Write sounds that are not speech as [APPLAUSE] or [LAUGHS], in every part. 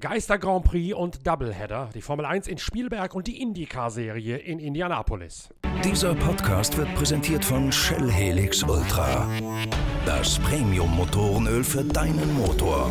Geister Grand Prix und Doubleheader, die Formel 1 in Spielberg und die IndyCar-Serie in Indianapolis. Dieser Podcast wird präsentiert von Shell Helix Ultra. Das Premium-Motorenöl für deinen Motor.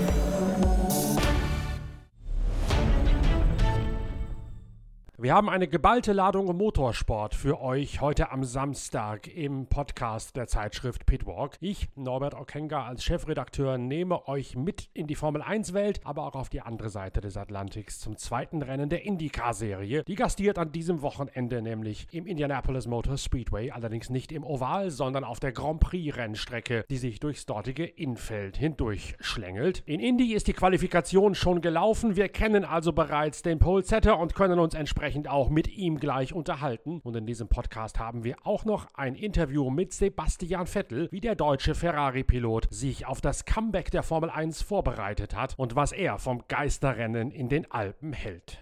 Wir haben eine geballte Ladung Motorsport für euch heute am Samstag im Podcast der Zeitschrift Pitwalk. Ich, Norbert Okenga, als Chefredakteur nehme euch mit in die Formel 1 Welt, aber auch auf die andere Seite des Atlantiks zum zweiten Rennen der IndyCar-Serie. Die gastiert an diesem Wochenende nämlich im Indianapolis Motor Speedway, allerdings nicht im Oval, sondern auf der Grand Prix-Rennstrecke, die sich durchs dortige Infeld hindurch schlängelt. In Indy ist die Qualifikation schon gelaufen. Wir kennen also bereits den Pole Setter und können uns entsprechend dementsprechend auch mit ihm gleich unterhalten. Und in diesem Podcast haben wir auch noch ein Interview mit Sebastian Vettel, wie der deutsche Ferrari-Pilot sich auf das Comeback der Formel 1 vorbereitet hat und was er vom Geisterrennen in den Alpen hält.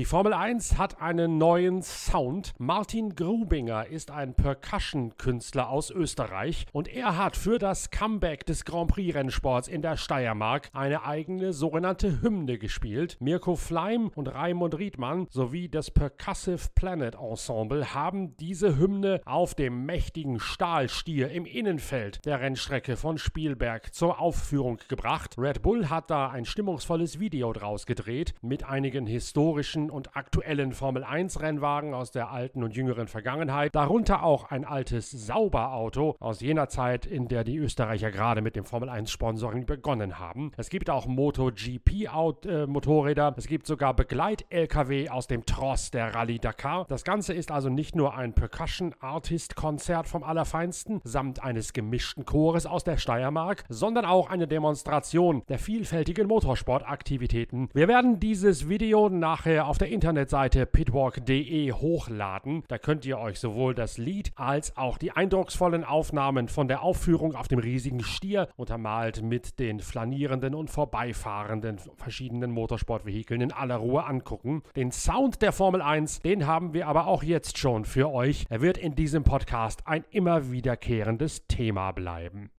Die Formel 1 hat einen neuen Sound. Martin Grubinger ist ein Percussion-Künstler aus Österreich und er hat für das Comeback des Grand Prix-Rennsports in der Steiermark eine eigene sogenannte Hymne gespielt. Mirko Fleim und Raimund Riedmann sowie das Percussive Planet Ensemble haben diese Hymne auf dem mächtigen Stahlstier im Innenfeld der Rennstrecke von Spielberg zur Aufführung gebracht. Red Bull hat da ein stimmungsvolles Video draus gedreht mit einigen historischen und aktuellen Formel 1 Rennwagen aus der alten und jüngeren Vergangenheit, darunter auch ein altes Sauberauto aus jener Zeit, in der die Österreicher gerade mit dem Formel 1 Sponsoring begonnen haben. Es gibt auch MotoGP äh, Motorräder, es gibt sogar Begleit-LKW aus dem Tross der Rallye Dakar. Das Ganze ist also nicht nur ein Percussion Artist Konzert vom Allerfeinsten samt eines gemischten Chores aus der Steiermark, sondern auch eine Demonstration der vielfältigen Motorsportaktivitäten. Wir werden dieses Video nachher auf der Internetseite pitwalk.de hochladen. Da könnt ihr euch sowohl das Lied als auch die eindrucksvollen Aufnahmen von der Aufführung auf dem riesigen Stier, untermalt mit den flanierenden und vorbeifahrenden verschiedenen Motorsportvehikeln in aller Ruhe angucken. Den Sound der Formel 1, den haben wir aber auch jetzt schon für euch. Er wird in diesem Podcast ein immer wiederkehrendes Thema bleiben.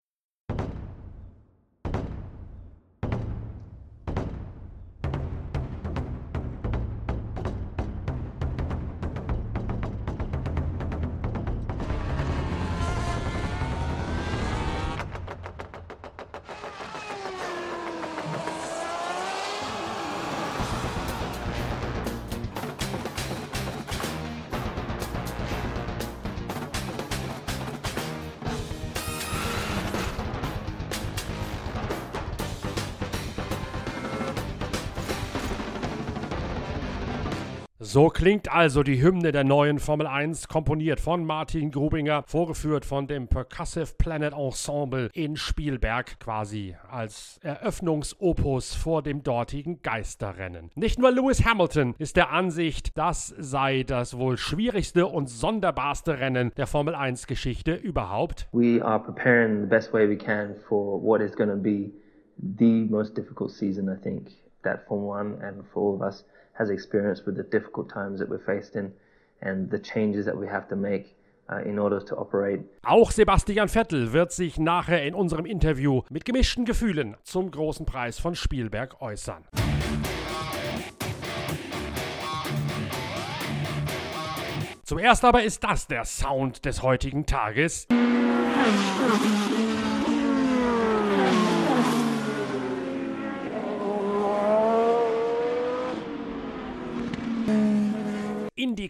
So klingt also die Hymne der neuen Formel 1, komponiert von Martin Grubinger, vorgeführt von dem Percussive Planet Ensemble in Spielberg, quasi als Eröffnungsopus vor dem dortigen Geisterrennen. Nicht nur Lewis Hamilton ist der Ansicht, das sei das wohl schwierigste und sonderbarste Rennen der Formel 1 Geschichte überhaupt. We are preparing the best way we can for what is going to be the most difficult season, I think, that Formula 1 and for all of us has experienced with the difficult times that we're faced in and the changes that we have to make uh, in order to operate. Auch Sebastian Vettel wird sich nachher in unserem Interview mit gemischten Gefühlen zum großen Preis von Spielberg äußern. Zuerst aber ist das der Sound des heutigen Tages.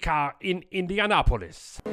IndyCar in Indianapolis.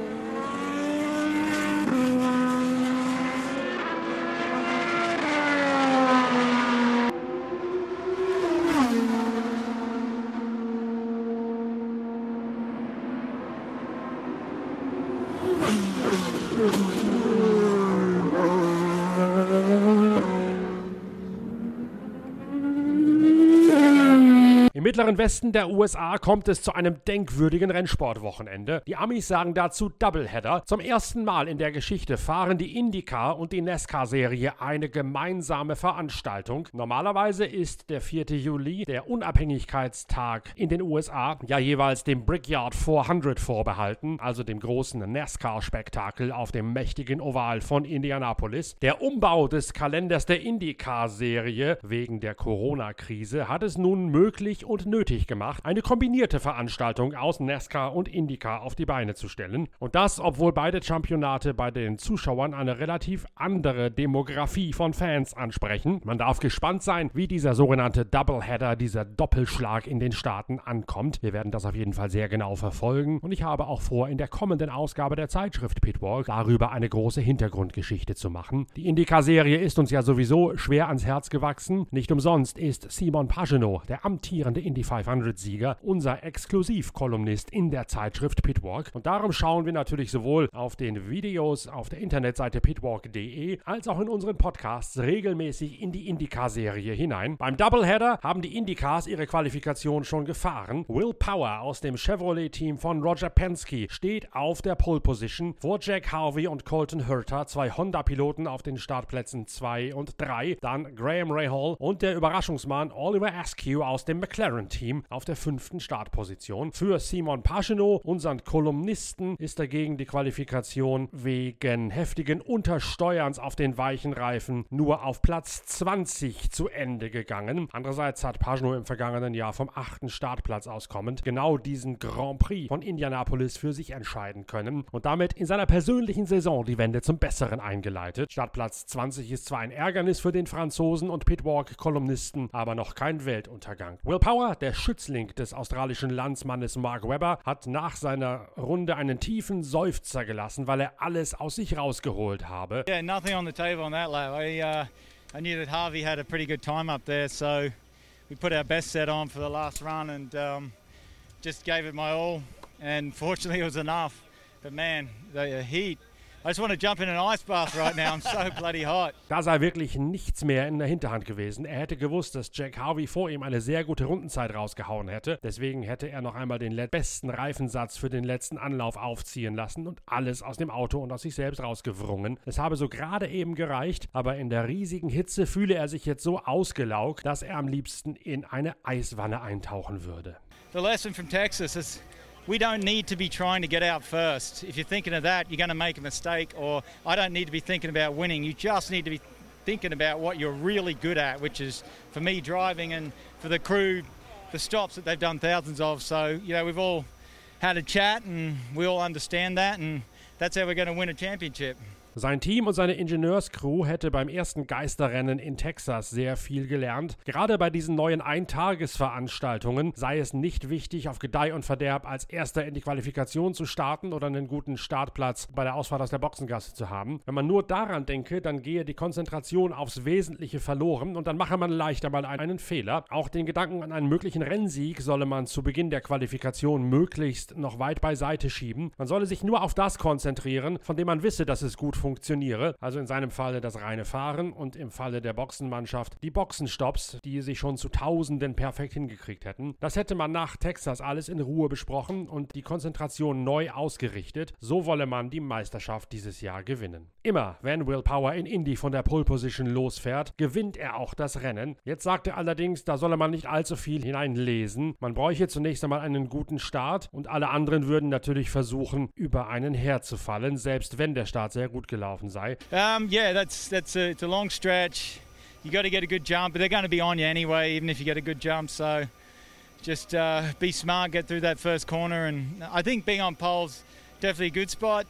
Mittleren Westen der USA kommt es zu einem denkwürdigen Rennsportwochenende. Die Amis sagen dazu Doubleheader. Zum ersten Mal in der Geschichte fahren die IndyCar und die NASCAR-Serie eine gemeinsame Veranstaltung. Normalerweise ist der 4. Juli, der Unabhängigkeitstag in den USA, ja jeweils dem Brickyard 400 vorbehalten, also dem großen NASCAR-Spektakel auf dem mächtigen Oval von Indianapolis. Der Umbau des Kalenders der IndyCar-Serie wegen der Corona-Krise hat es nun möglich und nötig gemacht, eine kombinierte Veranstaltung aus NASCAR und IndyCar auf die Beine zu stellen. Und das, obwohl beide Championate bei den Zuschauern eine relativ andere Demografie von Fans ansprechen. Man darf gespannt sein, wie dieser sogenannte Doubleheader, dieser Doppelschlag in den Staaten ankommt. Wir werden das auf jeden Fall sehr genau verfolgen und ich habe auch vor, in der kommenden Ausgabe der Zeitschrift Pitwalk darüber eine große Hintergrundgeschichte zu machen. Die IndyCar-Serie ist uns ja sowieso schwer ans Herz gewachsen. Nicht umsonst ist Simon Pagenaud, der amtierende Indy 500-Sieger, unser Exklusivkolumnist in der Zeitschrift Pitwalk. Und darum schauen wir natürlich sowohl auf den Videos auf der Internetseite pitwalk.de als auch in unseren Podcasts regelmäßig in die IndyCar-Serie hinein. Beim Doubleheader haben die IndyCars ihre Qualifikation schon gefahren. Will Power aus dem Chevrolet-Team von Roger Penske steht auf der Pole Position vor Jack Harvey und Colton Herta, zwei Honda-Piloten auf den Startplätzen 2 und 3. Dann Graham Rahal und der Überraschungsmann Oliver Askew aus dem McLaren-Team auf der fünften Startposition. Für Simon Pagenaud, unseren Kolumnisten, ist dagegen die Qualifikation wegen heftigen Untersteuerns auf den weichen Reifen nur auf Platz 20 zu Ende gegangen. Andererseits hat Pagenaud im vergangenen Jahr vom achten Startplatz auskommend genau diesen Grand Prix von Indianapolis für sich entscheiden können und damit in seiner persönlichen Saison die Wende zum Besseren eingeleitet. Startplatz 20 ist zwar ein Ärgernis für den Franzosen und Pitwalk-Kolumnisten, aber noch kein Weltuntergang. Will Power, der Schützling des australischen Landsmannes Mark Webber, hat nach seiner Runde einen tiefen Seufzer gelassen, weil er alles aus sich rausgeholt habe. Yeah, nothing on the table on that lap. I, uh, I knew that Harvey had a pretty good time up there, so we put our best set on for the last run and um, just gave it my all. And fortunately, it was enough. But man, the heat I just want to jump in an ice bath right now. I'm so bloody hot. Da sei wirklich nichts mehr in der Hinterhand gewesen. Er hätte gewusst, dass Jack Harvey vor ihm eine sehr gute Rundenzeit rausgehauen hätte. Deswegen hätte er noch einmal den besten Reifensatz für den letzten Anlauf aufziehen lassen und alles aus dem Auto und aus sich selbst rausgewrungen. Es habe so gerade eben gereicht, aber in der riesigen Hitze fühle er sich jetzt so ausgelaugt, dass er am liebsten in eine Eiswanne eintauchen würde. The lesson from Texas is we don't need to be trying to get out first. If you're thinking of that, you're going to make a mistake, or I don't need to be thinking about winning. You just need to be thinking about what you're really good at, which is for me driving and for the crew, the stops that they've done thousands of. So, you know, we've all had a chat and we all understand that, and that's how we're going to win a championship. Sein Team und seine Ingenieurscrew hätte beim ersten Geisterrennen in Texas sehr viel gelernt. Gerade bei diesen neuen Eintagesveranstaltungen sei es nicht wichtig, auf Gedeih und Verderb als Erster in die Qualifikation zu starten oder einen guten Startplatz bei der Ausfahrt aus der Boxengasse zu haben. Wenn man nur daran denke, dann gehe die Konzentration aufs Wesentliche verloren und dann mache man leichter mal einen Fehler. Auch den Gedanken an einen möglichen Rennsieg solle man zu Beginn der Qualifikation möglichst noch weit beiseite schieben. Man solle sich nur auf das konzentrieren, von dem man wisse, dass es gut funktioniere. Also in seinem Falle das reine Fahren und im Falle der Boxenmannschaft die Boxenstops, die sich schon zu Tausenden perfekt hingekriegt hätten. Das hätte man nach Texas alles in Ruhe besprochen und die Konzentration neu ausgerichtet. So wolle man die Meisterschaft dieses Jahr gewinnen. Immer, wenn Will Power in Indy von der Pole Position losfährt, gewinnt er auch das Rennen. Jetzt sagt er allerdings, da solle man nicht allzu viel hineinlesen. Man bräuche zunächst einmal einen guten Start und alle anderen würden natürlich versuchen, über einen herzufallen, selbst wenn der Start sehr gut gelaufen sei. Um, yeah, that's that's a, it's a long stretch. You got to get a good jump, but they're going to be on you anyway, even if you get a good jump. So just uh, be smart, get through that first corner, and I think being on poles definitely a good spot.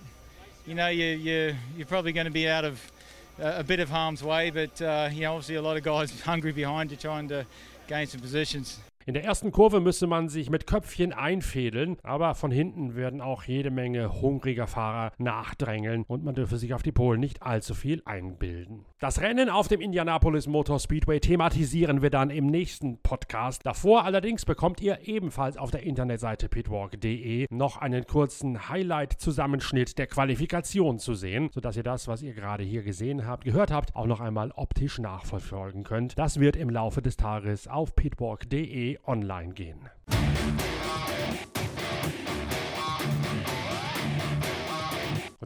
You know, you you you're probably going to be out of a bit of harm's way, but uh, you know, obviously a lot of guys [LAUGHS] hungry behind you trying to gain some positions. In der ersten Kurve müsse man sich mit Köpfchen einfädeln, aber von hinten werden auch jede Menge hungriger Fahrer nachdrängeln und man dürfe sich auf die Polen nicht allzu viel einbilden. Das Rennen auf dem Indianapolis Motor Speedway thematisieren wir dann im nächsten Podcast. Davor allerdings bekommt ihr ebenfalls auf der Internetseite pitwalk.de noch einen kurzen Highlight-Zusammenschnitt der Qualifikation zu sehen, sodass ihr das, was ihr gerade hier gesehen habt, gehört habt, auch noch einmal optisch nachverfolgen könnt. Das wird im Laufe des Tages auf pitwalk.de online gehen.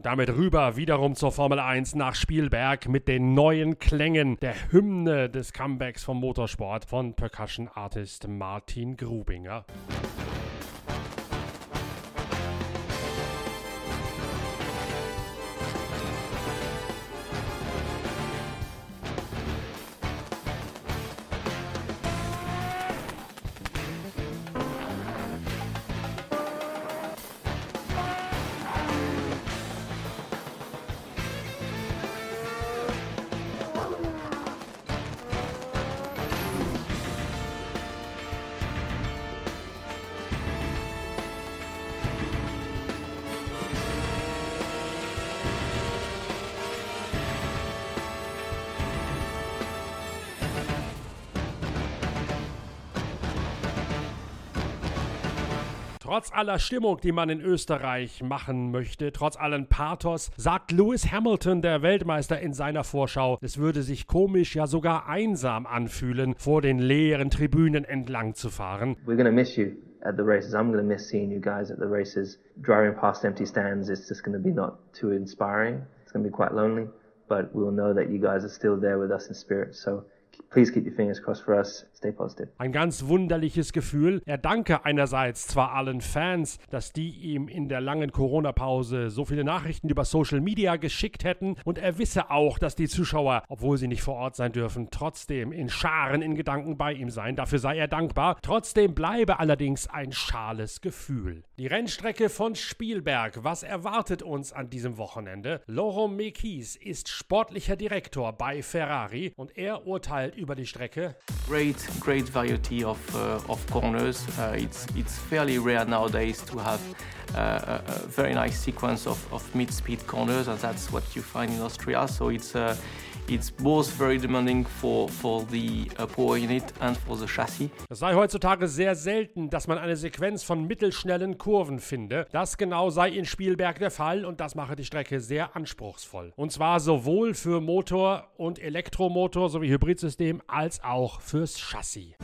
Damit rüber wiederum zur Formel 1 nach Spielberg mit den neuen Klängen der Hymne des Comebacks vom Motorsport von Percussion Artist Martin Grubinger. Trotz aller Stimmung, die man in Österreich machen möchte, trotz allen Pathos, sagt Lewis Hamilton, der Weltmeister, in seiner Vorschau, es würde sich komisch, ja sogar einsam anfühlen, vor den leeren Tribünen entlang zu fahren. We're gonna miss you at the races. I'm gonna miss seeing you guys at the races. Driving past empty stands, it's just gonna be not too inspiring. It's gonna be quite lonely, but we'll know that you guys are still there with us in spirit. So please keep your fingers crossed for us. Stay positive. Ein ganz wunderliches Gefühl. Er danke einerseits zwar allen Fans, dass die ihm in der langen Corona-Pause so viele Nachrichten über Social Media geschickt hätten und er wisse auch, dass die Zuschauer, obwohl sie nicht vor Ort sein dürfen, trotzdem in Scharen in Gedanken bei ihm seien. Dafür sei er dankbar. Trotzdem bleibe allerdings ein schales Gefühl. Die Rennstrecke von Spielberg. Was erwartet uns an diesem Wochenende? Laurent Mekis ist sportlicher Direktor bei Ferrari und er urteilt über die Strecke. Great, great variety of, uh, of corners. Uh, it's, it's fairly rare nowadays to have uh, a, a very nice sequence of, of mid-speed corners, and that's what you find in Austria. So it's it's both very demanding for, for the uh, power unit and for the chassis. Es sei heutzutage sehr selten, dass man eine Sequenz von mittelschnellen Kurven finde. Das genau sei in Spielberg der Fall und das mache die Strecke sehr anspruchsvoll. Und zwar sowohl für Motor und Elektromotor sowie Hybridsystem als auch fürs Chassis.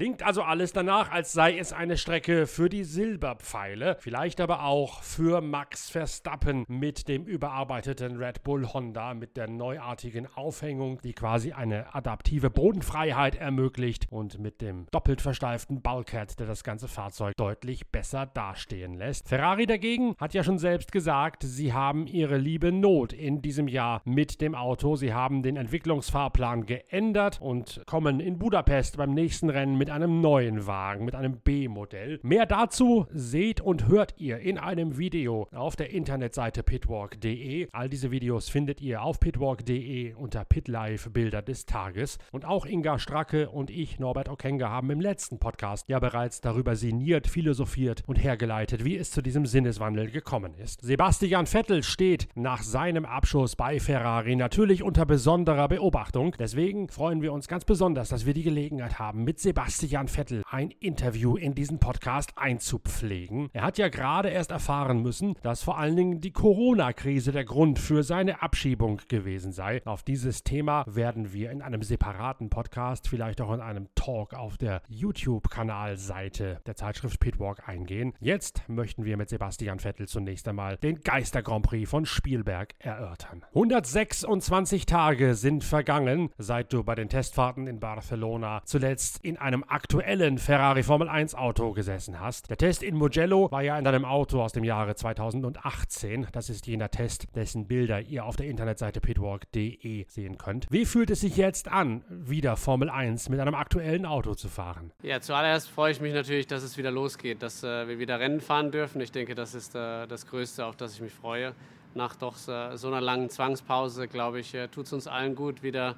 Klingt also alles danach, als sei es eine Strecke für die Silberpfeile, vielleicht aber auch für Max Verstappen mit dem überarbeiteten Red Bull Honda mit der neuartigen Aufhängung, die quasi eine adaptive Bodenfreiheit ermöglicht und mit dem doppelt versteiften Bulkhead, der das ganze Fahrzeug deutlich besser dastehen lässt. Ferrari dagegen hat ja schon selbst gesagt, sie haben ihre liebe Not in diesem Jahr mit dem Auto. Sie haben den Entwicklungsfahrplan geändert und kommen in Budapest beim nächsten Rennen mit einem neuen Wagen, mit einem B-Modell. Mehr dazu seht und hört ihr in einem Video auf der Internetseite pitwalk.de. All diese Videos findet ihr auf pitwalk.de unter Pitlife Bilder des Tages. Und auch Inga Stracke und ich, Norbert Okenga, haben im letzten Podcast ja bereits darüber sinniert, philosophiert und hergeleitet, wie es zu diesem Sinneswandel gekommen ist. Sebastian Vettel steht nach seinem Abschuss bei Ferrari natürlich unter besonderer Beobachtung. Deswegen freuen wir uns ganz besonders, dass wir die Gelegenheit haben, mit Sebastian Vettel ein Interview in diesen Podcast einzupflegen. Er hat ja gerade erst erfahren müssen, dass vor allen Dingen die Corona-Krise der Grund für seine Abschiebung gewesen sei. Auf dieses Thema werden wir in einem separaten Podcast, vielleicht auch in einem Talk auf der YouTube-Kanalseite der Zeitschrift Pitwalk eingehen. Jetzt möchten wir mit Sebastian Vettel zunächst einmal den Geister Grand Prix von Spielberg erörtern. 126 Tage sind vergangen, seit du bei den Testfahrten in Barcelona zuletzt in einem aktuellen Ferrari Formel 1 Auto gesessen hast. Der Test in Mugello war ja in deinem Auto aus dem Jahre 2018. Das ist jener Test, dessen Bilder ihr auf der Internetseite pitwalk.de sehen könnt. Wie fühlt es sich jetzt an, wieder Formel 1 mit einem aktuellen Auto zu fahren? Ja, zuallererst freue ich mich natürlich, dass es wieder losgeht, dass äh, wir wieder Rennen fahren dürfen. Ich denke, das ist äh, das Größte, auf das ich mich freue. Nach doch äh, so einer langen Zwangspause, glaube ich, äh, tut es uns allen gut, wieder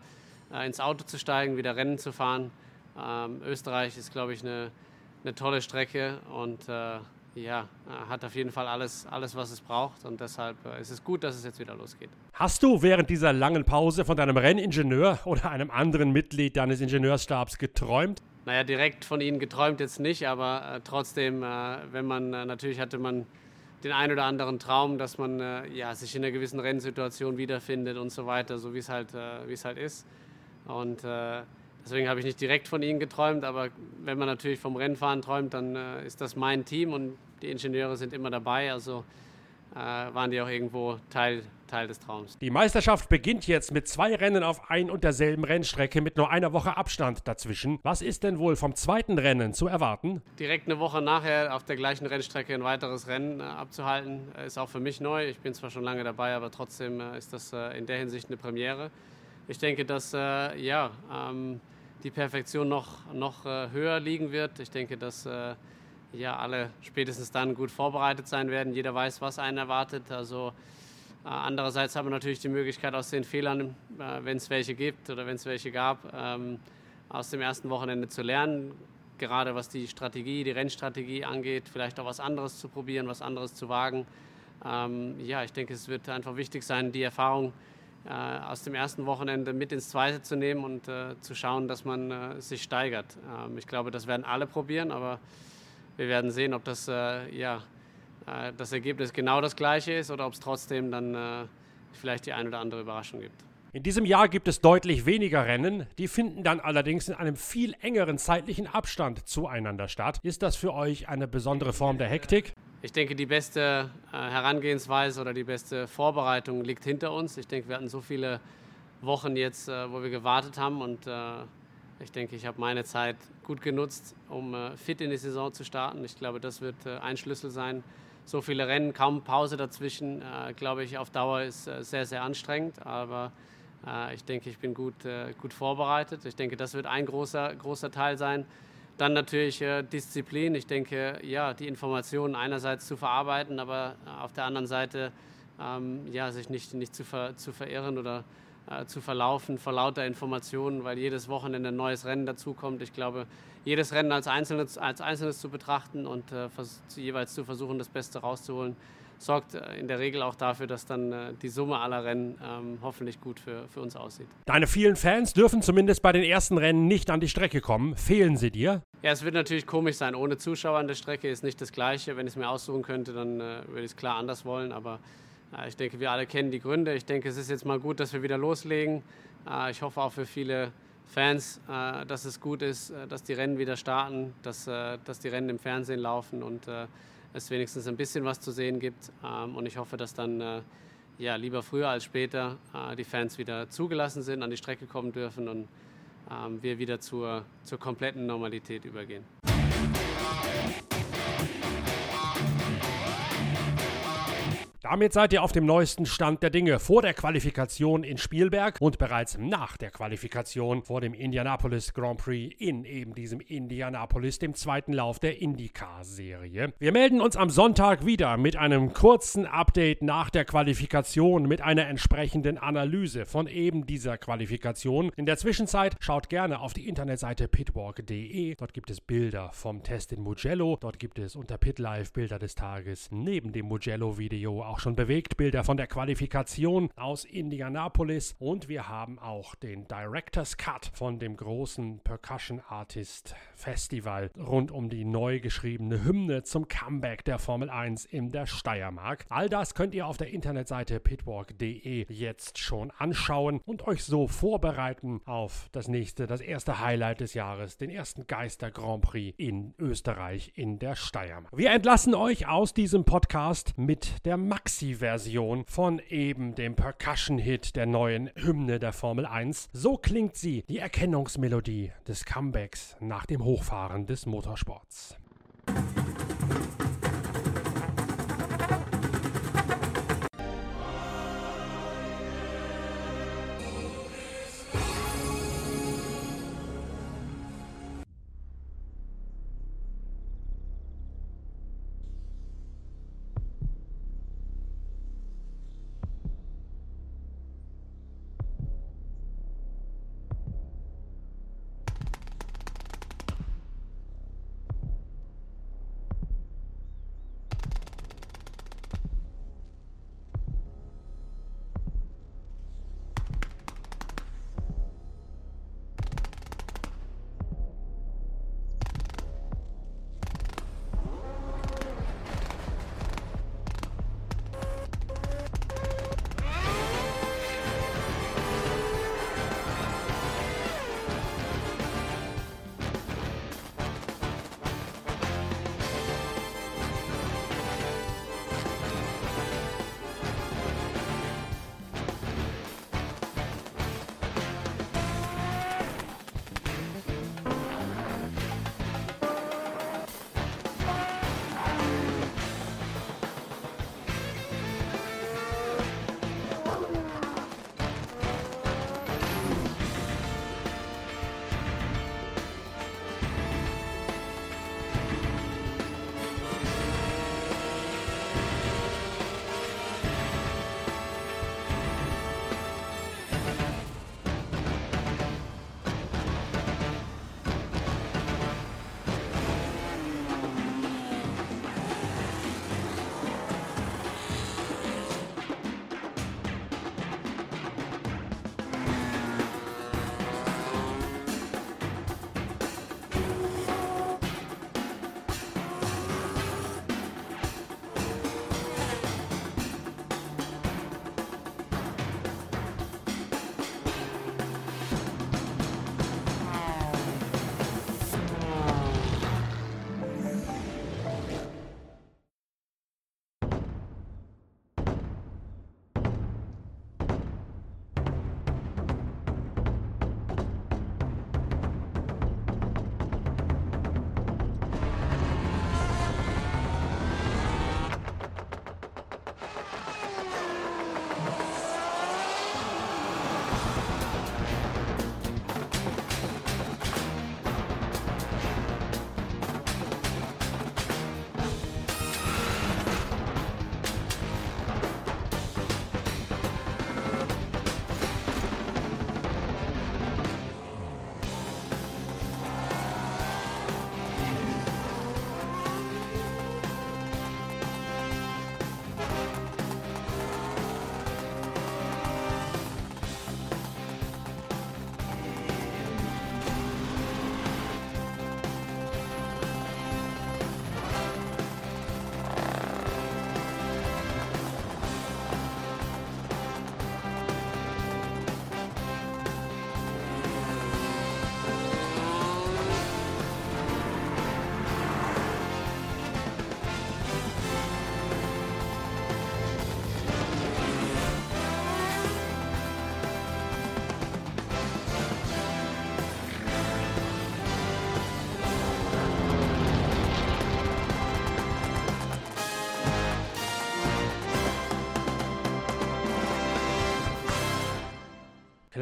äh, ins Auto zu steigen, wieder Rennen zu fahren. Ähm, Österreich ist, glaube ich, eine, eine tolle Strecke und äh, ja, hat auf jeden Fall alles, alles, was es braucht. Und deshalb äh, ist es gut, dass es jetzt wieder losgeht. Hast du während dieser langen Pause von deinem Renningenieur oder einem anderen Mitglied deines Ingenieurstabs geträumt? Naja, direkt von ihnen geträumt jetzt nicht, aber äh, trotzdem, äh, wenn man, äh, natürlich hatte man den einen oder anderen Traum, dass man äh, ja, sich in einer gewissen Rennsituation wiederfindet und so weiter, so wie es halt, äh, wie es halt ist. Und äh, deswegen habe ich nicht direkt von ihnen geträumt, aber wenn man natürlich vom Rennfahren träumt, dann äh, ist das mein Team und die Ingenieure sind immer dabei. Also äh, waren die auch irgendwo Teil, Teil des Traums. Die Meisterschaft beginnt jetzt mit zwei Rennen auf ein und derselben Rennstrecke mit nur einer Woche Abstand dazwischen. Was ist denn wohl vom zweiten Rennen zu erwarten? Direkt eine Woche nachher auf der gleichen Rennstrecke ein weiteres Rennen äh, abzuhalten, äh, ist auch für mich neu. Ich bin zwar schon lange dabei, aber trotzdem äh, ist das äh, in der Hinsicht eine Premiere. Ich denke, dass äh, ja, ähm, die Perfektion noch, noch höher liegen wird. Ich denke, dass ja alle spätestens dann gut vorbereitet sein werden. Jeder weiß, was einen erwartet. Also äh, andererseits haben wir natürlich die Möglichkeit aus den Fehlern, äh, wenn es welche gibt oder wenn es welche gab, ähm, aus dem ersten Wochenende zu lernen. Gerade was die Strategie, die Rennstrategie angeht, vielleicht auch was anderes zu probieren, was anderes zu wagen. Ähm, ja, ich denke, es wird einfach wichtig sein, die Erfahrung äh, aus dem ersten Wochenende mit ins zweite zu nehmen und äh, zu schauen, dass man äh, sich steigert. Ähm, ich glaube, das werden alle probieren, aber wir werden sehen, ob das, äh, ja, äh, das Ergebnis genau das gleiche ist oder ob es trotzdem dann äh, vielleicht die ein oder andere Überraschung gibt. In diesem Jahr gibt es deutlich weniger Rennen, die finden dann allerdings in einem viel engeren zeitlichen Abstand zueinander statt. Ist das für euch eine besondere Form der Hektik? Ich denke, die beste äh, Herangehensweise oder die beste Vorbereitung liegt hinter uns. Ich denke, wir hatten so viele Wochen jetzt, äh, wo wir gewartet haben und äh, ich denke, ich habe meine Zeit gut genutzt, um fit in die Saison zu starten. Ich glaube, das wird ein Schlüssel sein. So viele Rennen, kaum Pause dazwischen, glaube ich, auf Dauer ist sehr, sehr anstrengend. Aber ich denke, ich bin gut, gut vorbereitet. Ich denke, das wird ein großer, großer Teil sein. Dann natürlich Disziplin. Ich denke, ja, die Informationen einerseits zu verarbeiten, aber auf der anderen Seite ähm, ja, sich nicht, nicht zu, ver, zu verirren oder äh, zu verlaufen vor lauter Informationen, weil jedes Wochenende ein neues Rennen dazukommt. Ich glaube, jedes Rennen als Einzelnes, als Einzelnes zu betrachten und äh, jeweils zu versuchen, das Beste rauszuholen, sorgt äh, in der Regel auch dafür, dass dann äh, die Summe aller Rennen ähm, hoffentlich gut für, für uns aussieht. Deine vielen Fans dürfen zumindest bei den ersten Rennen nicht an die Strecke kommen. Fehlen sie dir? Ja, es wird natürlich komisch sein. Ohne Zuschauer an der Strecke ist nicht das Gleiche. Wenn ich es mir aussuchen könnte, dann äh, würde ich es klar anders wollen. Aber ich denke, wir alle kennen die Gründe. Ich denke, es ist jetzt mal gut, dass wir wieder loslegen. Äh, ich hoffe auch für viele Fans, äh, dass es gut ist, äh, dass die Rennen wieder starten, dass, dass die Rennen im Fernsehen laufen und es wenigstens ein bisschen was zu sehen gibt. Ähm, und ich hoffe, dass dann ja, lieber früher als später die Fans wieder zugelassen sind, an die Strecke kommen dürfen und ähm, wir wieder zur, zur kompletten Normalität übergehen. Damit seid ihr auf dem neuesten Stand der Dinge vor der Qualifikation in Spielberg und bereits nach der Qualifikation vor dem Indianapolis Grand Prix in eben diesem Indianapolis, dem zweiten Lauf der IndyCar-Serie. Wir melden uns am Sonntag wieder mit einem kurzen Update nach der Qualifikation mit einer entsprechenden Analyse von eben dieser Qualifikation. In der Zwischenzeit schaut gerne auf die Internetseite pitwalk.de. Dort gibt es Bilder vom Test in Mugello. Dort gibt es unter PitLife Bilder des Tages neben dem Mugello-Video auch schon Bewegtbilder von der Qualifikation aus Indianapolis und wir haben auch den Director's Cut von dem großen Percussion Artist Festival rund um die neu geschriebene Hymne zum Comeback der Formel 1 in der Steiermark. All das könnt ihr auf der Internetseite pitwalk.de jetzt schon anschauen und euch so vorbereiten auf das nächste, das erste Highlight des Jahres, den ersten Geister Grand Prix in Österreich in der Steiermark. Wir entlassen euch aus diesem Podcast mit der Max Maxi-Version von eben dem Percussion-Hit der neuen Hymne der Formel 1. So klingt sie, die Erkennungsmelodie des Comebacks nach dem Hochfahren des Motorsports.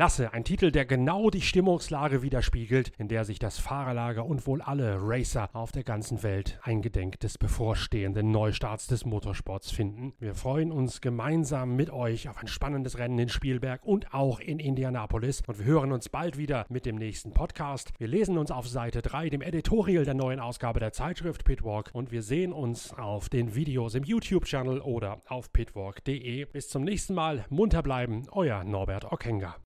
Klasse, ein Titel, der genau die Stimmungslage widerspiegelt, in der sich das Fahrerlager und wohl alle Racer auf der ganzen Welt eingedenk des bevorstehenden Neustarts des Motorsports finden. Wir freuen uns gemeinsam mit euch auf ein spannendes Rennen in Spielberg und auch in Indianapolis und wir hören uns bald wieder mit dem nächsten Podcast. Wir lesen uns auf Seite 3, dem Editorial der neuen Ausgabe der Zeitschrift Pitwalk und wir sehen uns auf den Videos im YouTube-Channel oder auf pitwalk.de. Bis zum nächsten Mal, munter bleiben, euer Norbert Ockenger.